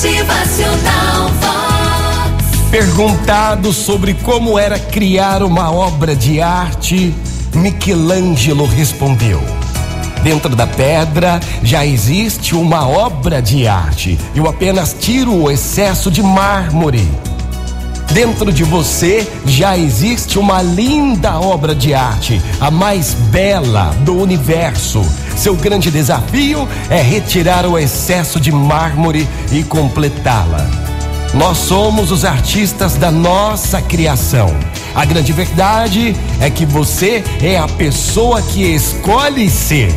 Motivacional Vox. Perguntado sobre como era criar uma obra de arte, Michelangelo respondeu: Dentro da pedra já existe uma obra de arte. Eu apenas tiro o excesso de mármore. Dentro de você já existe uma linda obra de arte, a mais bela do universo. Seu grande desafio é retirar o excesso de mármore e completá-la. Nós somos os artistas da nossa criação. A grande verdade é que você é a pessoa que escolhe ser.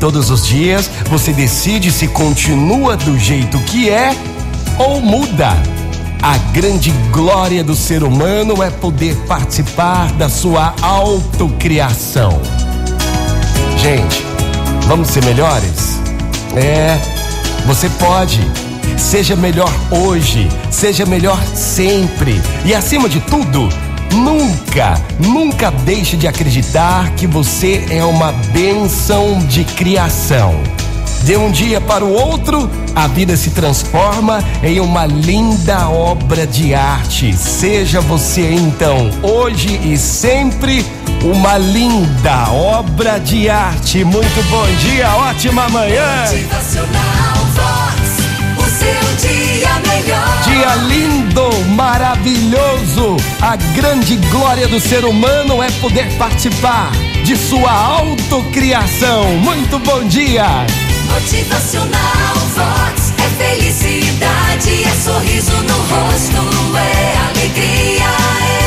Todos os dias você decide se continua do jeito que é ou muda. A grande glória do ser humano é poder participar da sua autocriação. Gente, vamos ser melhores? É, você pode. Seja melhor hoje, seja melhor sempre. E acima de tudo, nunca, nunca deixe de acreditar que você é uma bênção de criação. De um dia para o outro, a vida se transforma em uma linda obra de arte. Seja você então, hoje e sempre, uma linda obra de arte. Muito bom dia, ótima manhã. Motivacional Vox. O seu dia melhor. Dia lindo, maravilhoso. A grande glória do ser humano é poder participar de sua autocriação. Muito bom dia. Motivacional Vox. É felicidade, é sorriso no rosto, é alegria,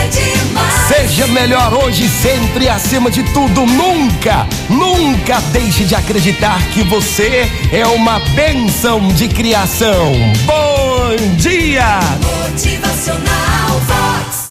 é demais. Seja melhor hoje sempre, acima de tudo, nunca, nunca deixe de acreditar que você é uma bênção de criação. Bom dia!